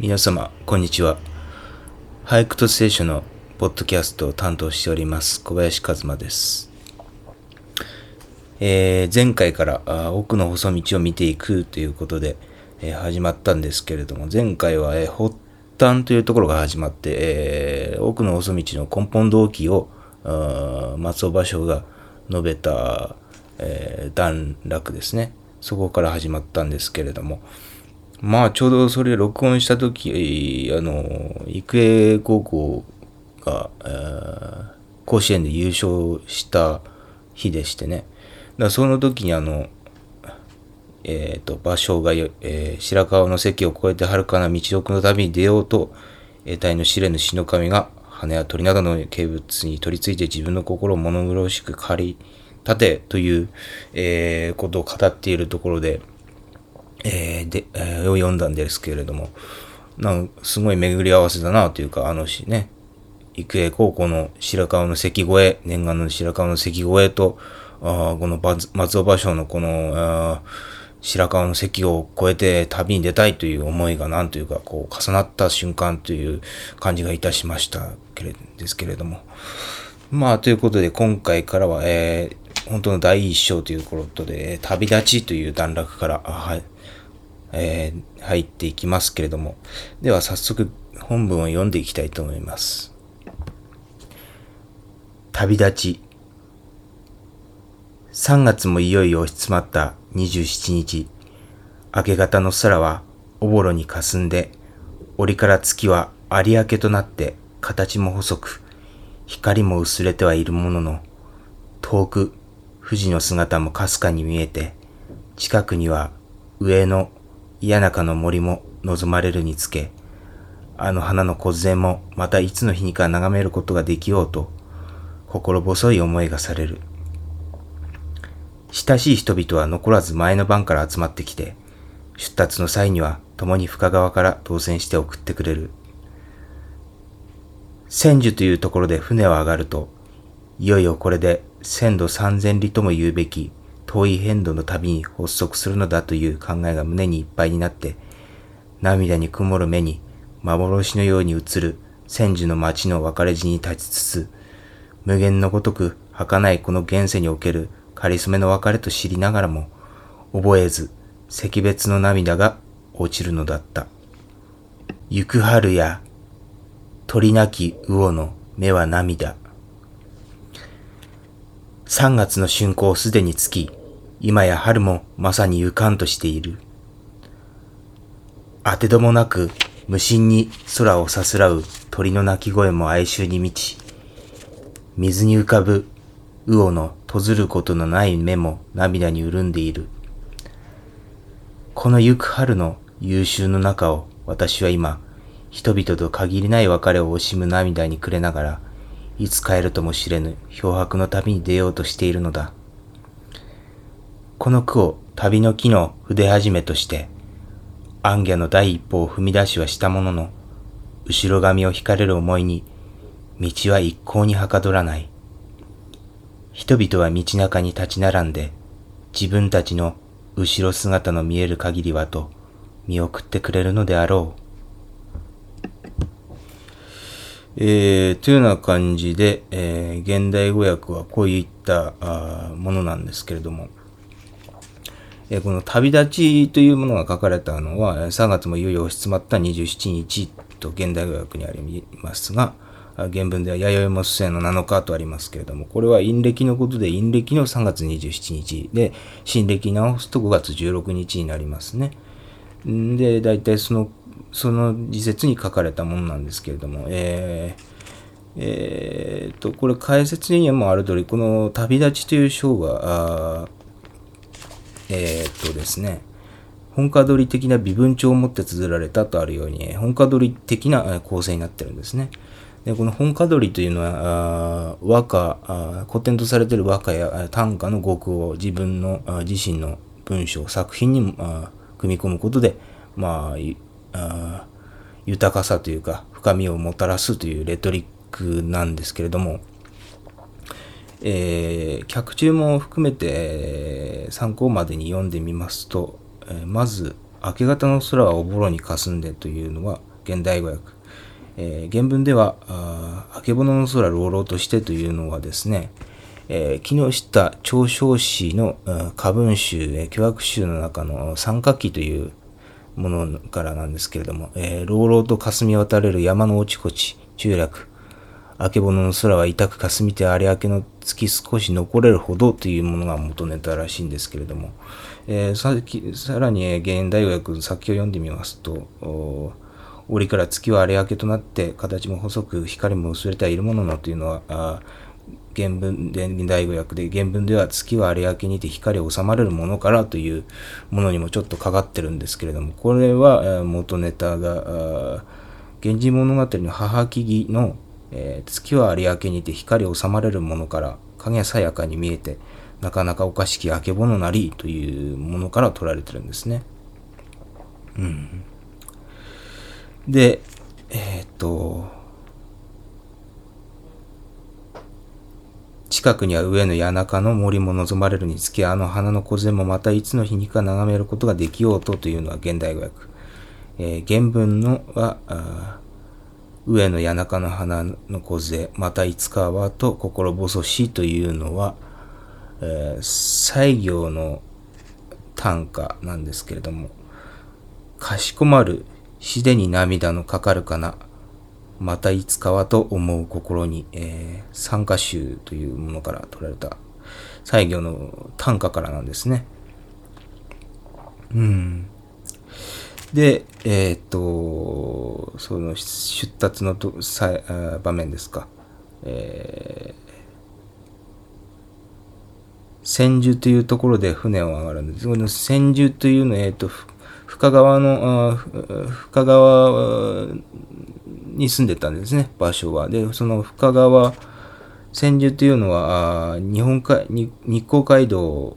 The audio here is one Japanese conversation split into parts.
皆様、こんにちは。俳句と聖書のポッドキャストを担当しております小林和馬です。えー、前回から奥の細道を見ていくということで、えー、始まったんですけれども、前回は、えー、発端というところが始まって、えー、奥の細道の根本動機を松尾芭蕉が述べた、えー、段落ですね。そこから始まったんですけれども、まあちょうどそれ録音した時、あの、育英高校が、えー、甲子園で優勝した日でしてね。だその時にあの、えっ、ー、と、芭蕉が、えー、白川の関を越えて遥かな道奥の旅に出ようと、得体の知れぬ死の神が羽や鳥などの軽物に取り付いて自分の心を物苦しく借り立てという、えー、ことを語っているところで、えー、で、えー、を読んだんですけれども、なんすごい巡り合わせだなというか、あのしね、育英高校の白川の関越え、念願の白川の関越えと、あこの松尾芭蕉のこの、白川の関を越えて旅に出たいという思いがなんというか、こう重なった瞬間という感じがいたしましたけれですけれども。まあ、ということで今回からは、えー、本当の第一章ということで、旅立ちという段落から、はい、えー、入っていきますけれども、では早速本文を読んでいきたいと思います。旅立ち。3月もいよいよ押し詰まった27日、明け方の空はおぼろに霞んで、折から月は有明となって形も細く、光も薄れてはいるものの、遠く富士の姿もかすかに見えて、近くには上の嫌なかの森も望まれるにつけ、あの花の梢もまたいつの日にか眺めることができようと、心細い思いがされる。親しい人々は残らず前の晩から集まってきて、出立の際には共に深川から当選して送ってくれる。千樹というところで船を上がると、いよいよこれで千度三千里とも言うべき遠い変動の旅に発足するのだという考えが胸にいっぱいになって、涙に曇る目に幻のように映る千住の町の別れ地に立ちつつ、無限のごとく儚いこの現世におけるかりそめの別れと知りながらも、覚えず、惜別の涙が落ちるのだった。行く春や、鳥なき魚の目は涙。三月の春光すでにつき、今や春もまさにゆかんとしている。当てどもなく無心に空をさすらう鳥の鳴き声も哀愁に満ち、水に浮かぶ魚の閉ずることのない目も涙に潤んでいる。この行く春の優秀の中を私は今、人々と限りない別れを惜しむ涙に暮れながら、いつ帰るとも知れぬ漂白の旅に出ようとしているのだ。この句を旅の木の筆始めとして、暗夜の第一歩を踏み出しはしたものの、後ろ髪を引かれる思いに、道は一向にはかどらない。人々は道中に立ち並んで、自分たちの後ろ姿の見える限りはと見送ってくれるのであろう。えー、というような感じで、えー、現代語訳はこういったあものなんですけれども、この旅立ちというものが書かれたのは、3月もいよいよ押し詰まった27日と現代語訳にありますが、原文では弥生も末の7日とありますけれども、これは陰暦のことで、陰暦の3月27日で、新暦直すと5月16日になりますね。で、大体その、その時節に書かれたものなんですけれども、えー、えー、と、これ解説にはもうある通り、この旅立ちという章が、えー、っとですね、本家取り的な微分帳を持って綴られたとあるように、本家取り的な構成になってるんですね。でこの本家取りというのは、和歌、古典とされている和歌や短歌の語句を自分の自身の文章、作品に組み込むことで、まあ、豊かさというか深みをもたらすというレトリックなんですけれども、えー、客中も含めて参考までに読んでみますと、えー、まず明け方の空はおぼろに霞んでというのは、現代語訳。えー、原文では、ああけぼのの空朗々としてというのはですね、えー、木下長小詩の歌文集、えー、巨悪集の中の三角記というものからなんですけれども、えー、朗々と霞み渡れる山の落ちこち、中落、あけぼの空は痛く霞みて有明の月少し残れるほどというものが元ネタらしいんですけれども、えー、ささらに、えー、現代語訳先を読んでみますと、折から月は有明けとなって形も細く光も薄れてはいるもののというのはあ原文で現代語訳で原文では月は有明けにて光を収まれるものからというものにもちょっとかかってるんですけれどもこれは元ネタが「源氏物語」の母木々の、えー、月は有明にて光を収まれるものから影さやかに見えてなかなかおかしきあけぼのなりというものから取られてるんですね。うん。で、えー、っと、近くには上の谷中の森も望まれるにつき、あの花の梢もまたいつの日にか眺めることができようとというのは現代語訳。えー、原文のは、上の谷中の花の梢、またいつかはと心細しというのは、えー、西行の短歌なんですけれども、かしこまる死でに涙のかかるかな。またいつかはと思う心に、えー、参加集というものから取られた西行の短歌からなんですね。うん。で、えー、っと、その出立のとさ場面ですか。えー千住というところで船を上がるんです。この千住というのは、えっ、と、深川の、あ深川に住んでたんですね、場所は。で、その深川、千住というのは、日本海、日光街道、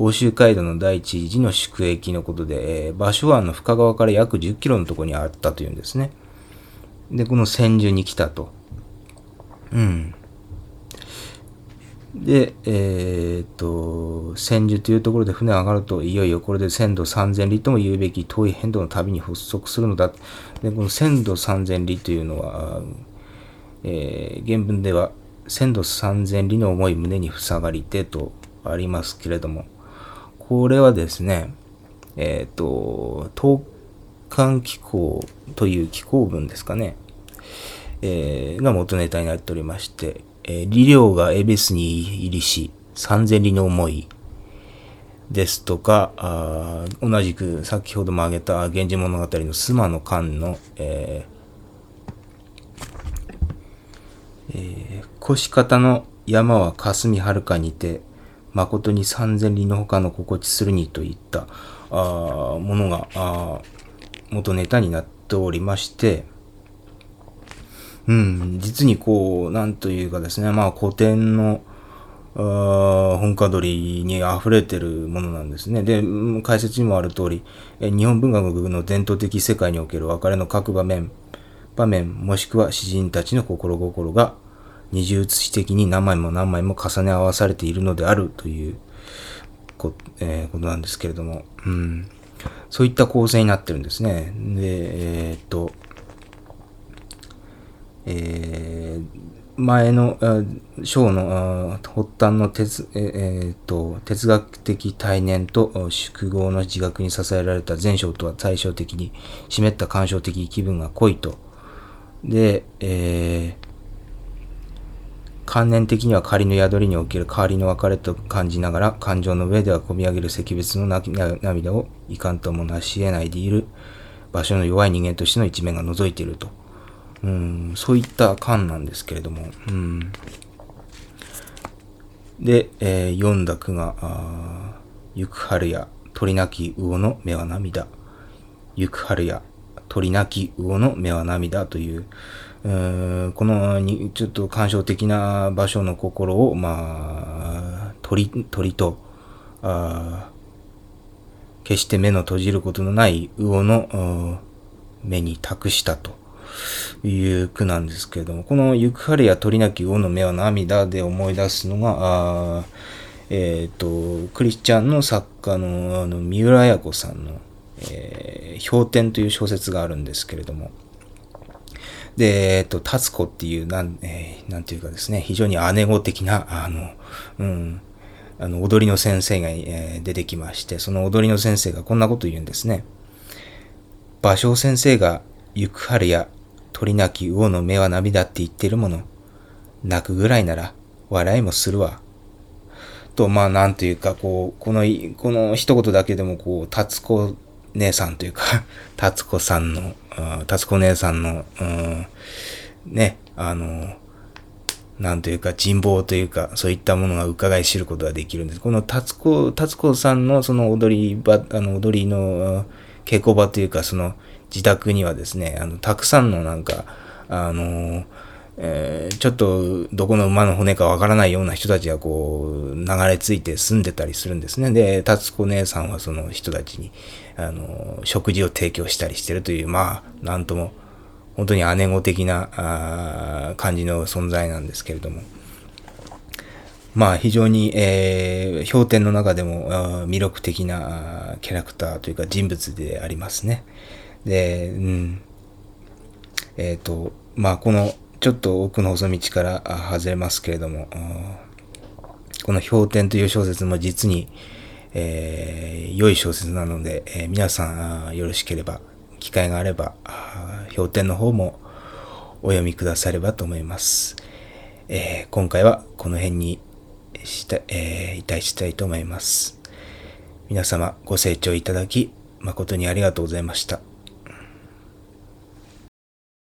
欧州街道の第一次の宿駅のことで、えー、場所はあの深川から約10キロのところにあったというんですね。で、この千住に来たと。うん。で、えー、っと、千住というところで船上がると、いよいよこれで千度三千里とも言うべき遠い変動の旅に発足するのだ。で、この千度三千里というのは、えー、原文では、千度三千里の思い胸に塞がりてとありますけれども、これはですね、えっ、と、東韓気候という気候文ですかね、えー、が元ネタになっておりまして、えー、李陵が恵比寿に入りし、三千里の思いですとか、あ同じく先ほども挙げた源氏物語の須磨の間の、えーえー、腰方の山は霞はるかにて、誠に三千里の他の心地するにといったあものがあ元ネタになっておりまして、うん、実にこう、なんというかですね、まあ古典の、本家取りに溢れてるものなんですね。で、解説にもある通り、日本文学の伝統的世界における別れの各場面、場面、もしくは詩人たちの心心が二重写し的に何枚も何枚も重ね合わされているのであるというこ,、えー、ことなんですけれども、うん、そういった構成になってるんですね。で、えー、っと、えー、前の章の発端の哲,、えー、と哲学的体念と宿業の自覚に支えられた前章とは対照的に湿った感傷的気分が濃いと。で、えー、観念的には仮の宿りにおける代わりの別れと感じながら感情の上では込み上げる惜別の涙をいかんともなし得ないでいる場所の弱い人間としての一面が覗いていると。うん、そういった感なんですけれども、うん、で、えー、読んだ句が、行く春や鳥なき魚の目は涙。行く春や鳥なき魚の目は涙とい、うこのにちょっと感傷的な場所の心を、まあ、鳥、鳥と、あ決して目の閉じることのない魚の目に託したと。いう句なんですけれども、この行く春や鳥なき魚の目は涙で思い出すのが、あえっ、ー、と、クリスチャンの作家のあの三浦綾子さんのえー、氷点という小説があるんですけれども、で、えっと、達子っていう、なん、えー、なんていうかですね、非常に姉子的な、あの、うん、あの、踊りの先生が、えー、出てきまして、その踊りの先生がこんなこと言うんですね。芭蕉先生が、行く春や鳥なき魚の目は涙って言ってるもの。泣くぐらいなら、笑いもするわ。と、まあ、なんというか、こう、この、この一言だけでも、こう、達子姉さんというか、達子さんの、達子姉さんの、うん、ね、あの、なんというか人望というか、そういったものが伺い知ることができるんです。この達子、達子さんのその踊り場、あの、踊りの稽古場というか、その自宅にはですね、あの、たくさんのなんか、あの、えー、ちょっとどこの馬の骨かわからないような人たちがこう流れ着いて住んでたりするんですね。で、達子姉さんはその人たちに、あの、食事を提供したりしてるという、まあ、なんとも、本当に姉子的なあ感じの存在なんですけれども。まあ非常に、えー、氷点の中でも魅力的なキャラクターというか人物でありますね。で、うん。えっ、ー、と、まあこのちょっと奥の細道から外れますけれども、この氷点という小説も実に、えー、良い小説なので、えー、皆さんよろしければ、機会があれば、氷点の方もお読みくださればと思います。えー、今回はこの辺にした、えー、いたしたいと思います。皆様ご清聴いただき誠にありがとうございました。